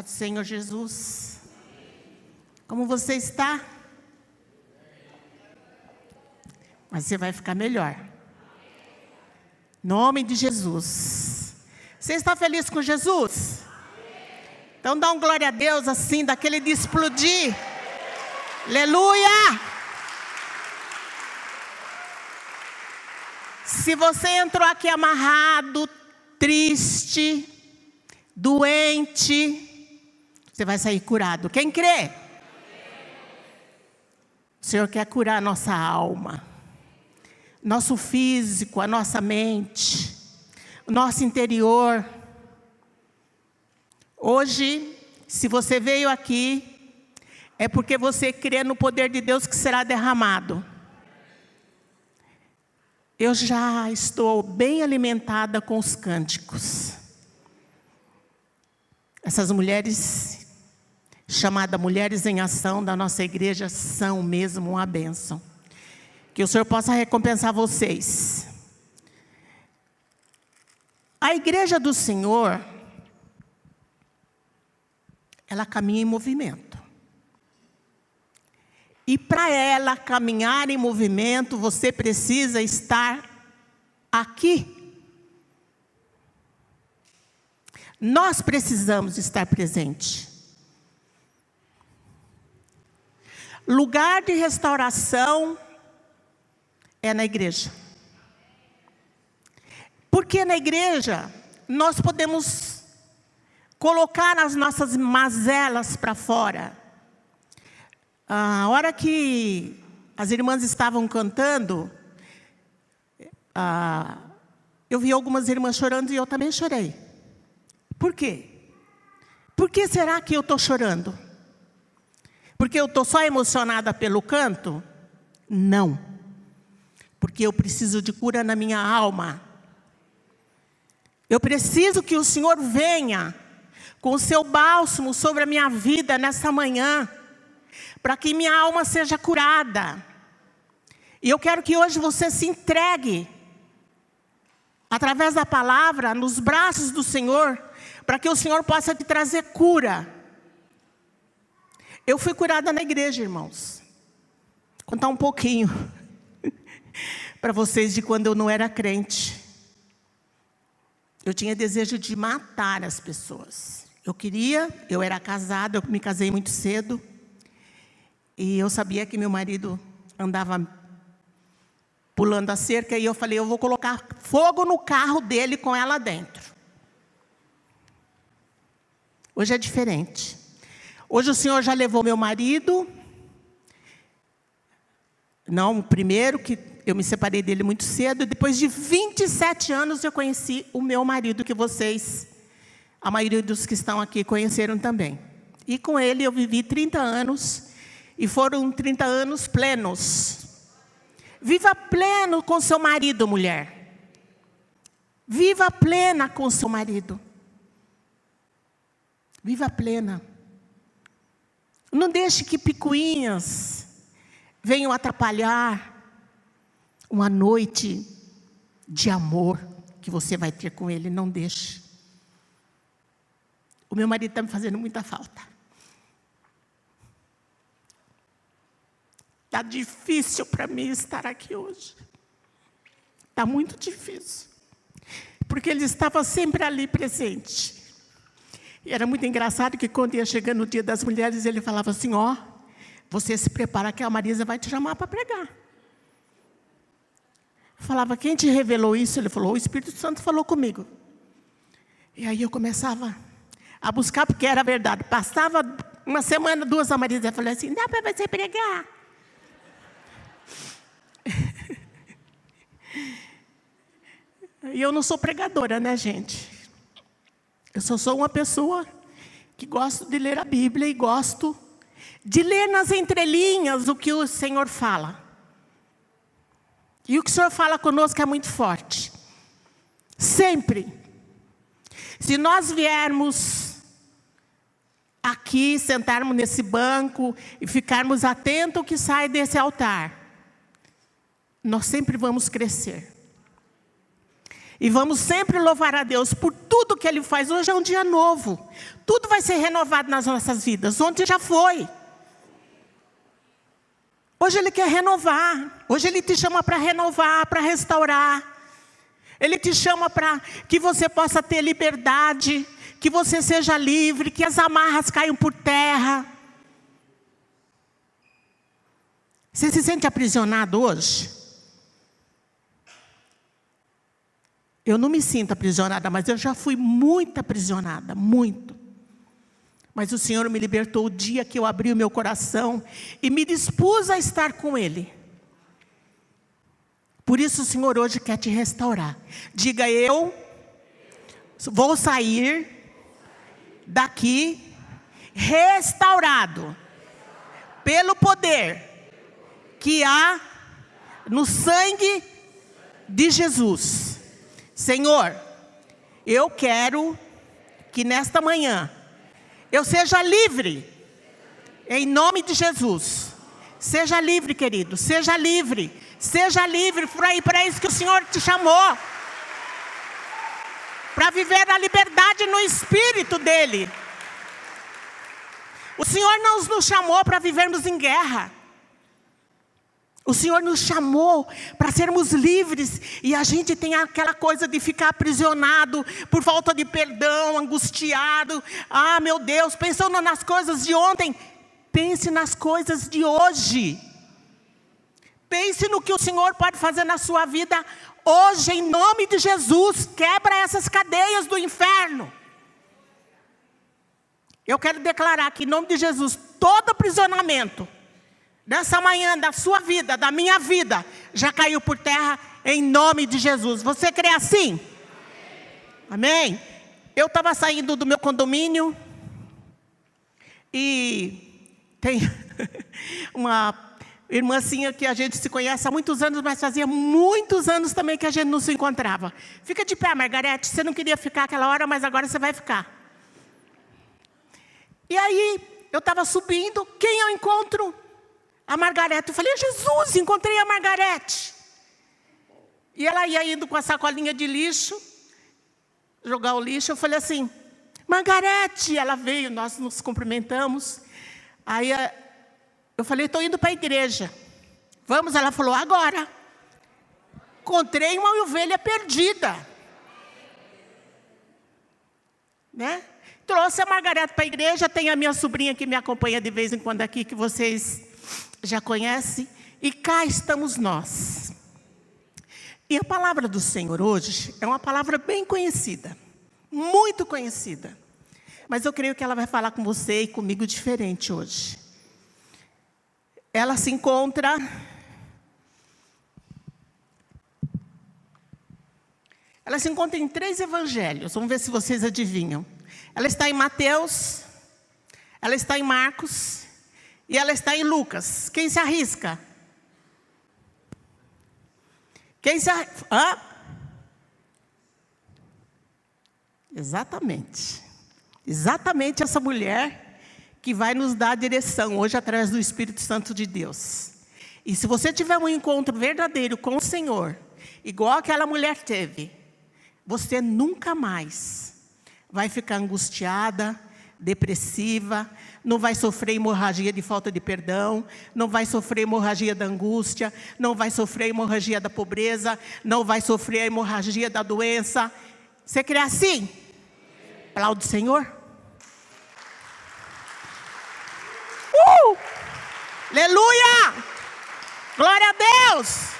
Paz do Senhor Jesus. Como você está? Mas você vai ficar melhor. Nome de Jesus. Você está feliz com Jesus? Então dá um glória a Deus assim, daquele de explodir. Aleluia! Se você entrou aqui amarrado, triste, doente, você vai sair curado. Quem crê? O Senhor quer curar a nossa alma, nosso físico, a nossa mente, o nosso interior. Hoje, se você veio aqui, é porque você crê no poder de Deus que será derramado. Eu já estou bem alimentada com os cânticos. Essas mulheres chamada Mulheres em Ação da nossa igreja são mesmo uma bênção. Que o Senhor possa recompensar vocês. A igreja do Senhor, ela caminha em movimento. E para ela caminhar em movimento, você precisa estar aqui. Nós precisamos estar presentes. Lugar de restauração é na igreja. Porque na igreja nós podemos colocar as nossas mazelas para fora. A hora que as irmãs estavam cantando, eu vi algumas irmãs chorando e eu também chorei. Por quê? Por que será que eu estou chorando? Porque eu estou só emocionada pelo canto? Não. Porque eu preciso de cura na minha alma. Eu preciso que o Senhor venha com o seu bálsamo sobre a minha vida nessa manhã, para que minha alma seja curada. E eu quero que hoje você se entregue, através da palavra, nos braços do Senhor, para que o Senhor possa te trazer cura eu fui curada na igreja, irmãos. Vou contar um pouquinho para vocês de quando eu não era crente. Eu tinha desejo de matar as pessoas. Eu queria, eu era casada, eu me casei muito cedo. E eu sabia que meu marido andava pulando a cerca e eu falei, eu vou colocar fogo no carro dele com ela dentro. Hoje é diferente. Hoje o Senhor já levou meu marido. Não, o primeiro que eu me separei dele muito cedo. Depois de 27 anos eu conheci o meu marido, que vocês, a maioria dos que estão aqui, conheceram também. E com ele eu vivi 30 anos. E foram 30 anos plenos. Viva pleno com seu marido, mulher. Viva plena com seu marido. Viva plena. Não deixe que picuinhas venham atrapalhar uma noite de amor que você vai ter com ele. Não deixe. O meu marido está me fazendo muita falta. Está difícil para mim estar aqui hoje. Está muito difícil. Porque ele estava sempre ali presente. E era muito engraçado que quando ia chegando o dia das mulheres, ele falava assim: Ó, oh, você se prepara que a Marisa vai te chamar para pregar. Eu falava: Quem te revelou isso? Ele falou: O Espírito Santo falou comigo. E aí eu começava a buscar, porque era verdade. Passava uma semana, duas, a Marisa falei assim: Dá para você pregar? E eu não sou pregadora, né, gente? Eu só sou uma pessoa que gosto de ler a Bíblia e gosto de ler nas entrelinhas o que o Senhor fala. E o que o Senhor fala conosco é muito forte. Sempre. Se nós viermos aqui, sentarmos nesse banco e ficarmos atentos ao que sai desse altar, nós sempre vamos crescer. E vamos sempre louvar a Deus por tudo que Ele faz. Hoje é um dia novo. Tudo vai ser renovado nas nossas vidas. Ontem já foi. Hoje Ele quer renovar. Hoje Ele te chama para renovar, para restaurar. Ele te chama para que você possa ter liberdade, que você seja livre, que as amarras caiam por terra. Você se sente aprisionado hoje? Eu não me sinto aprisionada, mas eu já fui muito aprisionada, muito. Mas o Senhor me libertou o dia que eu abri o meu coração e me dispus a estar com Ele. Por isso o Senhor hoje quer te restaurar. Diga eu vou sair daqui restaurado pelo poder que há no sangue de Jesus. Senhor, eu quero que nesta manhã eu seja livre, em nome de Jesus. Seja livre, querido, seja livre, seja livre, foi para isso que o Senhor te chamou para viver a liberdade no espírito dEle. O Senhor não nos chamou para vivermos em guerra. O Senhor nos chamou para sermos livres e a gente tem aquela coisa de ficar aprisionado por falta de perdão, angustiado. Ah, meu Deus, pensando nas coisas de ontem, pense nas coisas de hoje. Pense no que o Senhor pode fazer na sua vida hoje, em nome de Jesus. Quebra essas cadeias do inferno. Eu quero declarar que, em nome de Jesus, todo aprisionamento dessa manhã, da sua vida, da minha vida, já caiu por terra em nome de Jesus. Você crê assim? Amém? Amém? Eu estava saindo do meu condomínio e tem uma irmãzinha que a gente se conhece há muitos anos, mas fazia muitos anos também que a gente não se encontrava. Fica de pé, Margarete, você não queria ficar aquela hora, mas agora você vai ficar. E aí, eu estava subindo, quem eu encontro? A Margarete. Eu falei, Jesus, encontrei a Margarete. E ela ia indo com a sacolinha de lixo, jogar o lixo. Eu falei assim, Margarete. Ela veio, nós nos cumprimentamos. Aí eh, eu falei, estou indo para a igreja. Vamos? Ela falou, agora. Encontrei uma ovelha perdida. Né? Trouxe a Margarete para a igreja. Tem a minha sobrinha que me acompanha de vez em quando aqui, que vocês já conhece, e cá estamos nós. E a palavra do Senhor hoje é uma palavra bem conhecida, muito conhecida. Mas eu creio que ela vai falar com você e comigo diferente hoje. Ela se encontra Ela se encontra em três evangelhos. Vamos ver se vocês adivinham. Ela está em Mateus, ela está em Marcos e ela está em Lucas. Quem se arrisca? Quem se arrisca? Exatamente. Exatamente essa mulher que vai nos dar a direção hoje através do Espírito Santo de Deus. E se você tiver um encontro verdadeiro com o Senhor, igual aquela mulher teve, você nunca mais vai ficar angustiada, depressiva, não vai sofrer hemorragia de falta de perdão, não vai sofrer hemorragia da angústia, não vai sofrer hemorragia da pobreza, não vai sofrer a hemorragia da doença. Você crê assim? Aplaude o Senhor. Uh! Aleluia! Glória a Deus!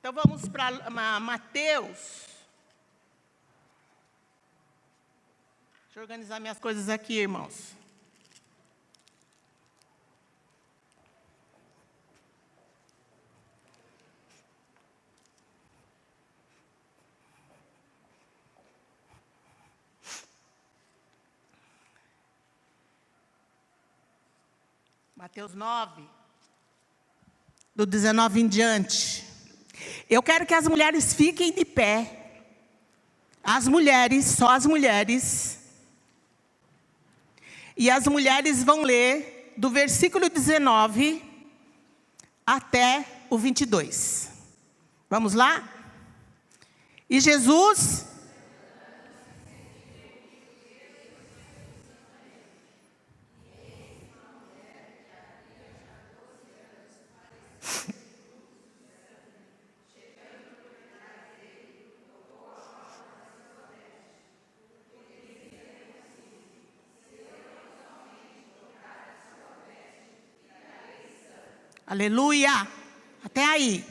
Então vamos para Mateus. Deixa eu organizar minhas coisas aqui, irmãos. Mateus 9, do 19 em diante. Eu quero que as mulheres fiquem de pé. As mulheres, só as mulheres. E as mulheres vão ler do versículo 19 até o 22. Vamos lá? E Jesus Aleluia! Até aí.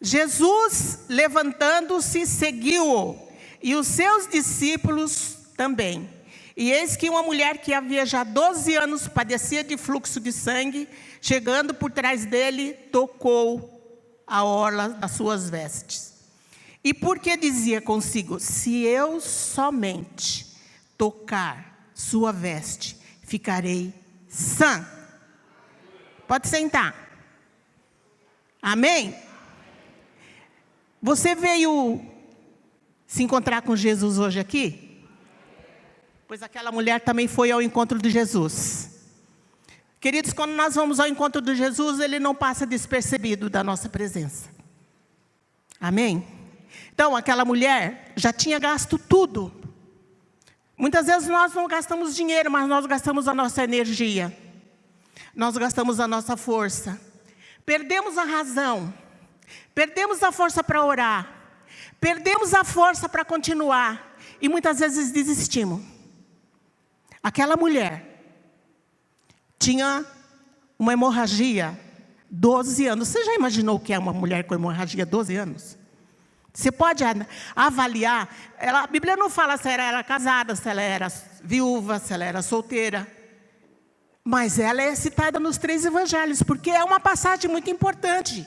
Jesus, levantando-se, seguiu-o, e os seus discípulos também. E eis que uma mulher que havia já 12 anos padecia de fluxo de sangue, chegando por trás dele, tocou a orla das suas vestes. E porque dizia consigo: Se eu somente tocar sua veste, ficarei sã. Pode sentar. Amém? Você veio se encontrar com Jesus hoje aqui? Pois aquela mulher também foi ao encontro de Jesus. Queridos, quando nós vamos ao encontro de Jesus, ele não passa despercebido da nossa presença. Amém? Então, aquela mulher já tinha gasto tudo. Muitas vezes nós não gastamos dinheiro, mas nós gastamos a nossa energia nós gastamos a nossa força, perdemos a razão, perdemos a força para orar, perdemos a força para continuar e muitas vezes desistimos. Aquela mulher tinha uma hemorragia 12 anos. Você já imaginou o que é uma mulher com hemorragia 12 anos? Você pode avaliar. Ela, a Bíblia não fala se ela era casada, se ela era viúva, se ela era solteira. Mas ela é citada nos três evangelhos, porque é uma passagem muito importante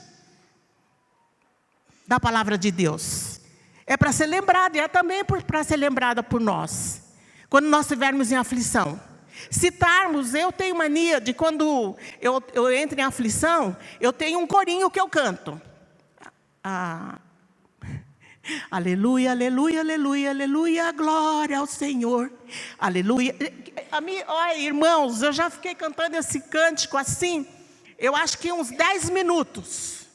da palavra de Deus. É para ser lembrada, e é também para ser lembrada por nós, quando nós estivermos em aflição. Citarmos, eu tenho mania de quando eu, eu entro em aflição, eu tenho um corinho que eu canto. Ah, Aleluia, aleluia, aleluia, aleluia, glória ao Senhor. Aleluia. A mim, olha, irmãos, eu já fiquei cantando esse cântico assim, eu acho que uns 10 minutos.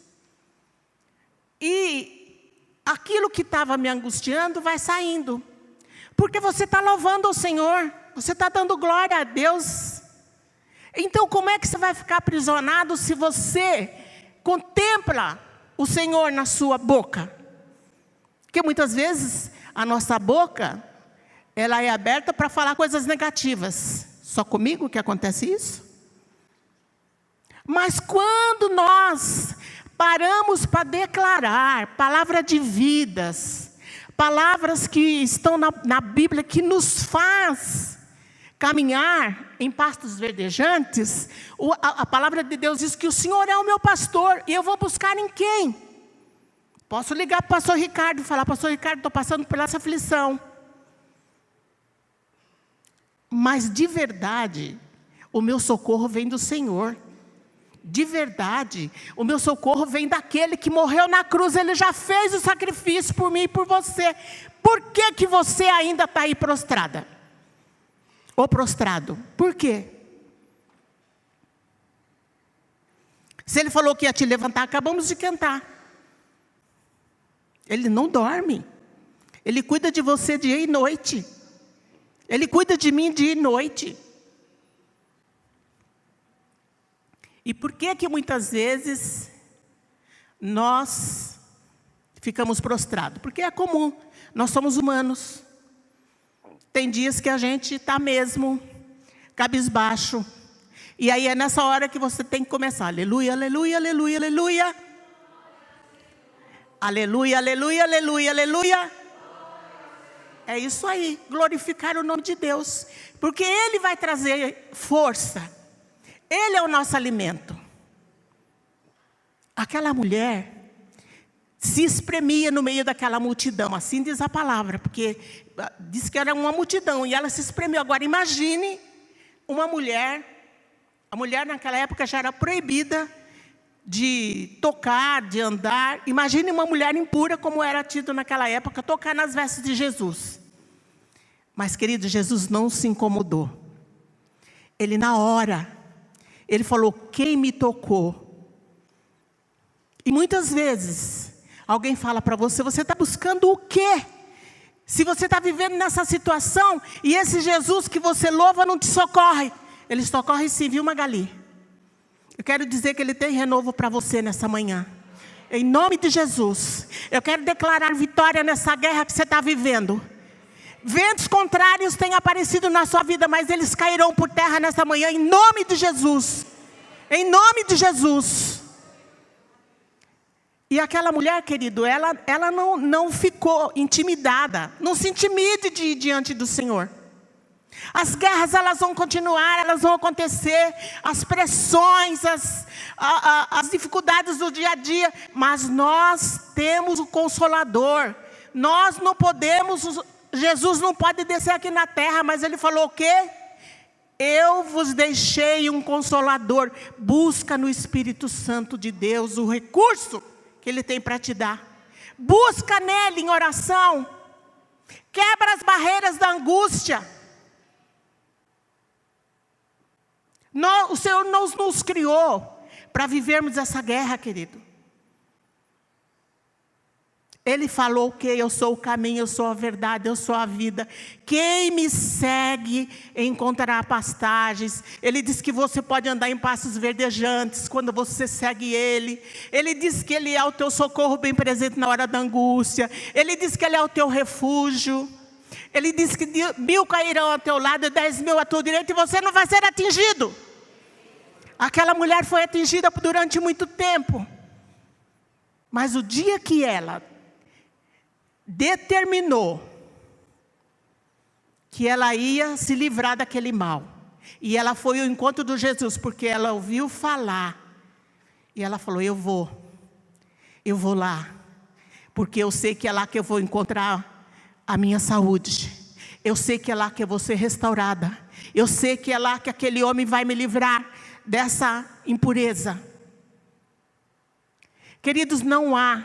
E aquilo que estava me angustiando vai saindo. Porque você está louvando o Senhor, você está dando glória a Deus. Então, como é que você vai ficar aprisionado se você contempla o Senhor na sua boca? Porque muitas vezes a nossa boca, ela é aberta para falar coisas negativas. Só comigo que acontece isso? Mas quando nós paramos para declarar palavra de vidas, palavras que estão na, na Bíblia que nos faz caminhar em pastos verdejantes, a, a palavra de Deus diz que o Senhor é o meu pastor e eu vou buscar em quem? Posso ligar para o pastor Ricardo e falar, pastor Ricardo, estou passando por essa aflição. Mas de verdade, o meu socorro vem do Senhor. De verdade, o meu socorro vem daquele que morreu na cruz, ele já fez o sacrifício por mim e por você. Por que, que você ainda está aí prostrada? Ou prostrado? Por quê? Se ele falou que ia te levantar, acabamos de cantar. Ele não dorme. Ele cuida de você dia e noite. Ele cuida de mim dia e noite. E por que que muitas vezes nós ficamos prostrados? Porque é comum. Nós somos humanos. Tem dias que a gente está mesmo cabisbaixo. E aí é nessa hora que você tem que começar. Aleluia, aleluia, aleluia, aleluia. Aleluia, aleluia, aleluia, aleluia. É isso aí, glorificar o nome de Deus, porque Ele vai trazer força, Ele é o nosso alimento. Aquela mulher se espremia no meio daquela multidão, assim diz a palavra, porque ah, diz que era uma multidão e ela se espremeu. Agora imagine uma mulher, a mulher naquela época já era proibida de tocar, de andar. Imagine uma mulher impura, como era tido naquela época, tocar nas vestes de Jesus. Mas, querido, Jesus não se incomodou. ele na hora, ele falou: Quem me tocou? E muitas vezes, alguém fala para você: Você está buscando o quê? Se você está vivendo nessa situação e esse Jesus que você louva não te socorre, ele socorre sim, viu, Magali? Eu quero dizer que ele tem renovo para você nessa manhã. Em nome de Jesus, eu quero declarar vitória nessa guerra que você está vivendo. Ventos contrários têm aparecido na sua vida, mas eles cairão por terra nessa manhã, em nome de Jesus. Em nome de Jesus. E aquela mulher, querido, ela, ela não, não ficou intimidada. Não se intimide de, diante do Senhor. As guerras elas vão continuar, elas vão acontecer, as pressões, as, a, a, as dificuldades do dia a dia, mas nós temos o Consolador. Nós não podemos Jesus não pode descer aqui na terra, mas ele falou o quê? Eu vos deixei um consolador. Busca no Espírito Santo de Deus o recurso que ele tem para te dar. Busca nele em oração. Quebra as barreiras da angústia. O Senhor não nos criou para vivermos essa guerra, querido. Ele falou que eu sou o caminho, eu sou a verdade, eu sou a vida. Quem me segue encontrará pastagens. Ele diz que você pode andar em passos verdejantes quando você segue Ele. Ele diz que Ele é o teu socorro bem presente na hora da angústia. Ele diz que Ele é o teu refúgio. Ele diz que mil cairão ao teu lado e dez mil à tua direita e você não vai ser atingido. Aquela mulher foi atingida durante muito tempo. Mas o dia que ela determinou que ela ia se livrar daquele mal. E ela foi ao encontro de Jesus, porque ela ouviu falar. E ela falou: Eu vou, eu vou lá, porque eu sei que é lá que eu vou encontrar a minha saúde. Eu sei que é lá que eu vou ser restaurada. Eu sei que é lá que aquele homem vai me livrar dessa impureza. Queridos, não há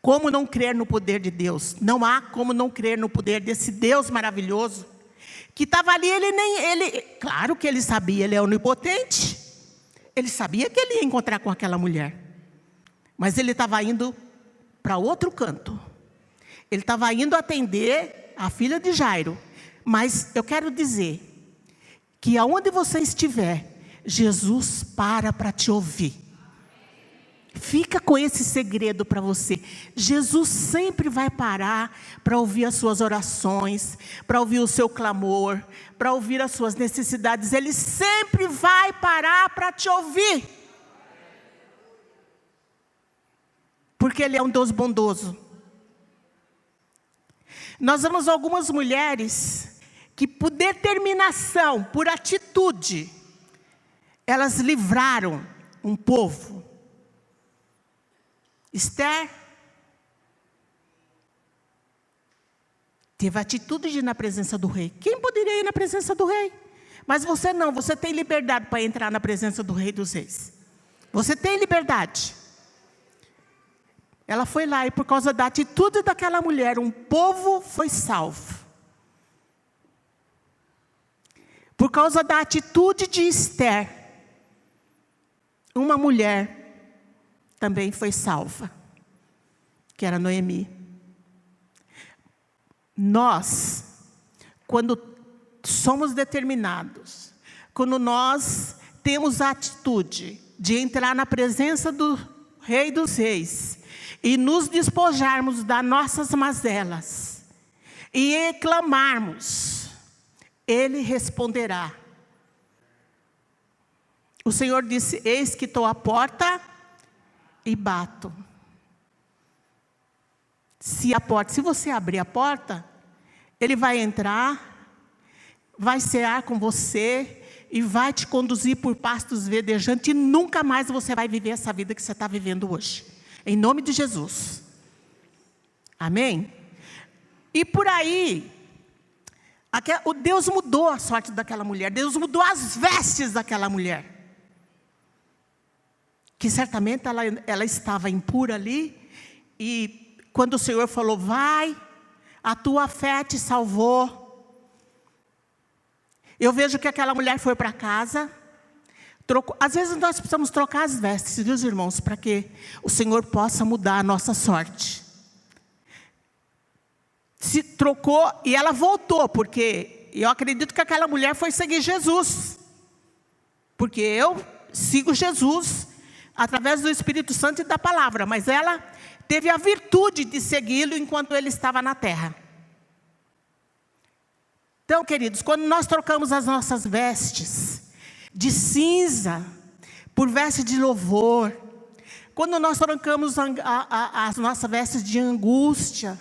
como não crer no poder de Deus? Não há como não crer no poder desse Deus maravilhoso. Que estava ali, ele nem. Ele, claro que ele sabia, ele é onipotente. Ele sabia que ele ia encontrar com aquela mulher. Mas ele estava indo para outro canto. Ele estava indo atender a filha de Jairo. Mas eu quero dizer que aonde você estiver, Jesus para para te ouvir. Fica com esse segredo para você. Jesus sempre vai parar para ouvir as suas orações, para ouvir o seu clamor, para ouvir as suas necessidades. Ele sempre vai parar para te ouvir. Porque Ele é um Deus bondoso. Nós vemos algumas mulheres que, por determinação, por atitude, elas livraram um povo Esther teve a atitude de ir na presença do rei. Quem poderia ir na presença do rei? Mas você não, você tem liberdade para entrar na presença do rei dos reis. Você tem liberdade. Ela foi lá e por causa da atitude daquela mulher, um povo foi salvo. Por causa da atitude de Esther, uma mulher também foi salva, que era Noemi. Nós, quando somos determinados, quando nós temos a atitude de entrar na presença do Rei dos Reis e nos despojarmos das nossas mazelas e clamarmos, Ele responderá. O Senhor disse: Eis que estou à porta e bato. Se a porta, se você abrir a porta, ele vai entrar, vai cear com você e vai te conduzir por pastos verdejantes e nunca mais você vai viver essa vida que você está vivendo hoje. Em nome de Jesus. Amém? E por aí, o Deus mudou a sorte daquela mulher, Deus mudou as vestes daquela mulher que certamente ela, ela estava impura ali, e quando o Senhor falou, vai, a tua fé te salvou. Eu vejo que aquela mulher foi para casa, trocou. Às vezes nós precisamos trocar as vestes, viu, irmãos, para que o Senhor possa mudar a nossa sorte. Se trocou e ela voltou, porque eu acredito que aquela mulher foi seguir Jesus. Porque eu sigo Jesus através do Espírito Santo e da palavra, mas ela teve a virtude de segui-lo enquanto ele estava na terra. Então, queridos, quando nós trocamos as nossas vestes de cinza por vestes de louvor, quando nós trocamos a, a, as nossas vestes de angústia,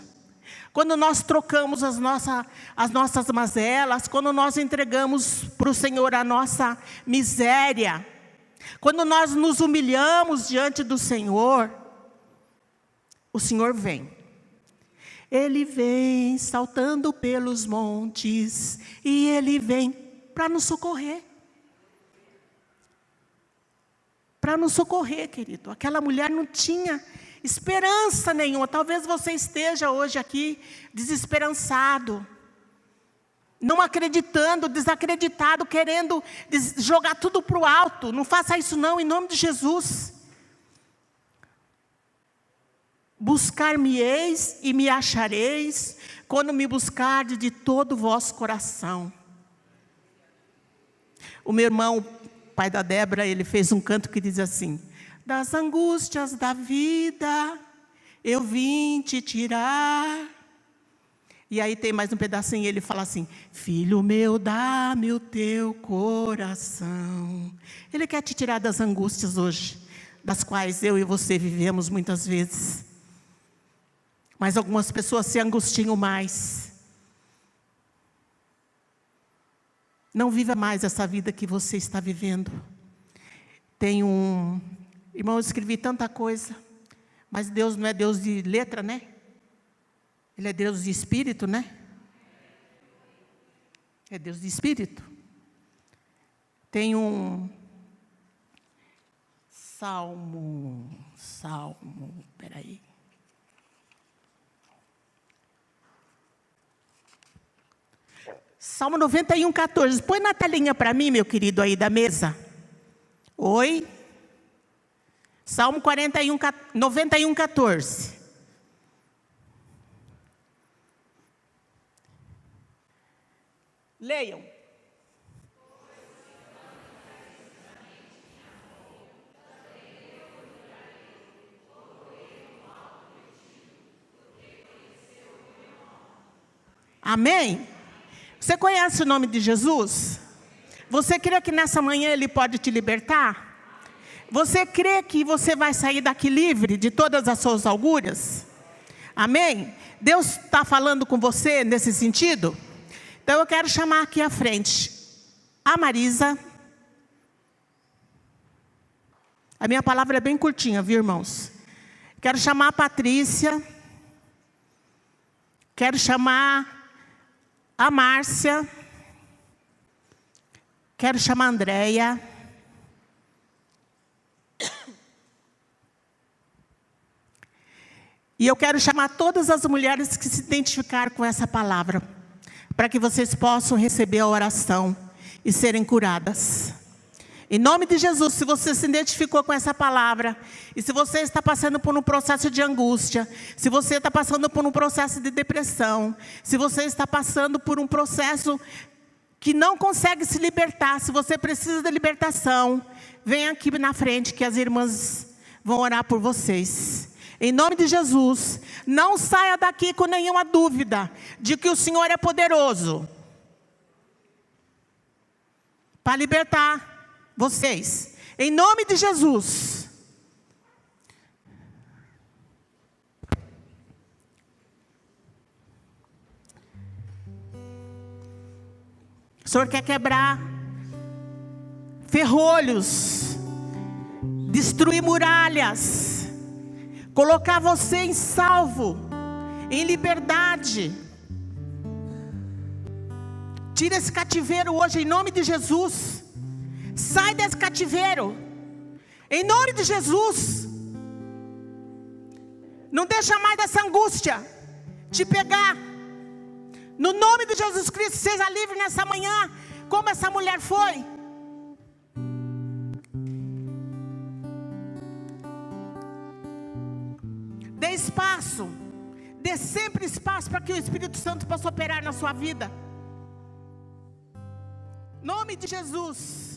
quando nós trocamos as, nossa, as nossas mazelas, quando nós entregamos para o Senhor a nossa miséria, quando nós nos humilhamos diante do Senhor, o Senhor vem. Ele vem saltando pelos montes e ele vem para nos socorrer. Para nos socorrer, querido. Aquela mulher não tinha esperança nenhuma. Talvez você esteja hoje aqui desesperançado, não acreditando, desacreditado, querendo jogar tudo para o alto. Não faça isso, não, em nome de Jesus. Buscar-me-eis e me achareis, quando me buscardes de todo o vosso coração. O meu irmão, pai da Débora, ele fez um canto que diz assim: Das angústias da vida, eu vim te tirar. E aí tem mais um pedacinho, ele fala assim: Filho meu, dá-me o teu coração. Ele quer te tirar das angústias hoje, das quais eu e você vivemos muitas vezes. Mas algumas pessoas se angustiam mais. Não viva mais essa vida que você está vivendo. Tem um. Irmão, eu escrevi tanta coisa. Mas Deus não é Deus de letra, né? Ele é Deus de espírito, né? É Deus de espírito. Tem um. Salmo. Salmo. Peraí. Salmo 91, 14. Põe na telinha para mim, meu querido, aí da mesa. Oi? Salmo 41, 91, 14. Leiam. Amém? Você conhece o nome de Jesus? Você crê que nessa manhã Ele pode te libertar? Você crê que você vai sair daqui livre de todas as suas augúrias? Amém? Deus está falando com você nesse sentido? Então eu quero chamar aqui à frente a Marisa. A minha palavra é bem curtinha, viu, irmãos? Quero chamar a Patrícia. Quero chamar a Márcia, quero chamar a Andréia. E eu quero chamar todas as mulheres que se identificaram com essa palavra, para que vocês possam receber a oração e serem curadas. Em nome de Jesus, se você se identificou com essa palavra, e se você está passando por um processo de angústia, se você está passando por um processo de depressão, se você está passando por um processo que não consegue se libertar, se você precisa de libertação, vem aqui na frente que as irmãs vão orar por vocês. Em nome de Jesus, não saia daqui com nenhuma dúvida de que o Senhor é poderoso para libertar vocês, em nome de Jesus. O Senhor quer quebrar ferrolhos, destruir muralhas, colocar você em salvo, em liberdade. Tira esse cativeiro hoje em nome de Jesus. Sai desse cativeiro. Em nome de Jesus. Não deixa mais dessa angústia te pegar. No nome de Jesus Cristo, seja livre nessa manhã, como essa mulher foi. Dê espaço. Dê sempre espaço para que o Espírito Santo possa operar na sua vida. Nome de Jesus.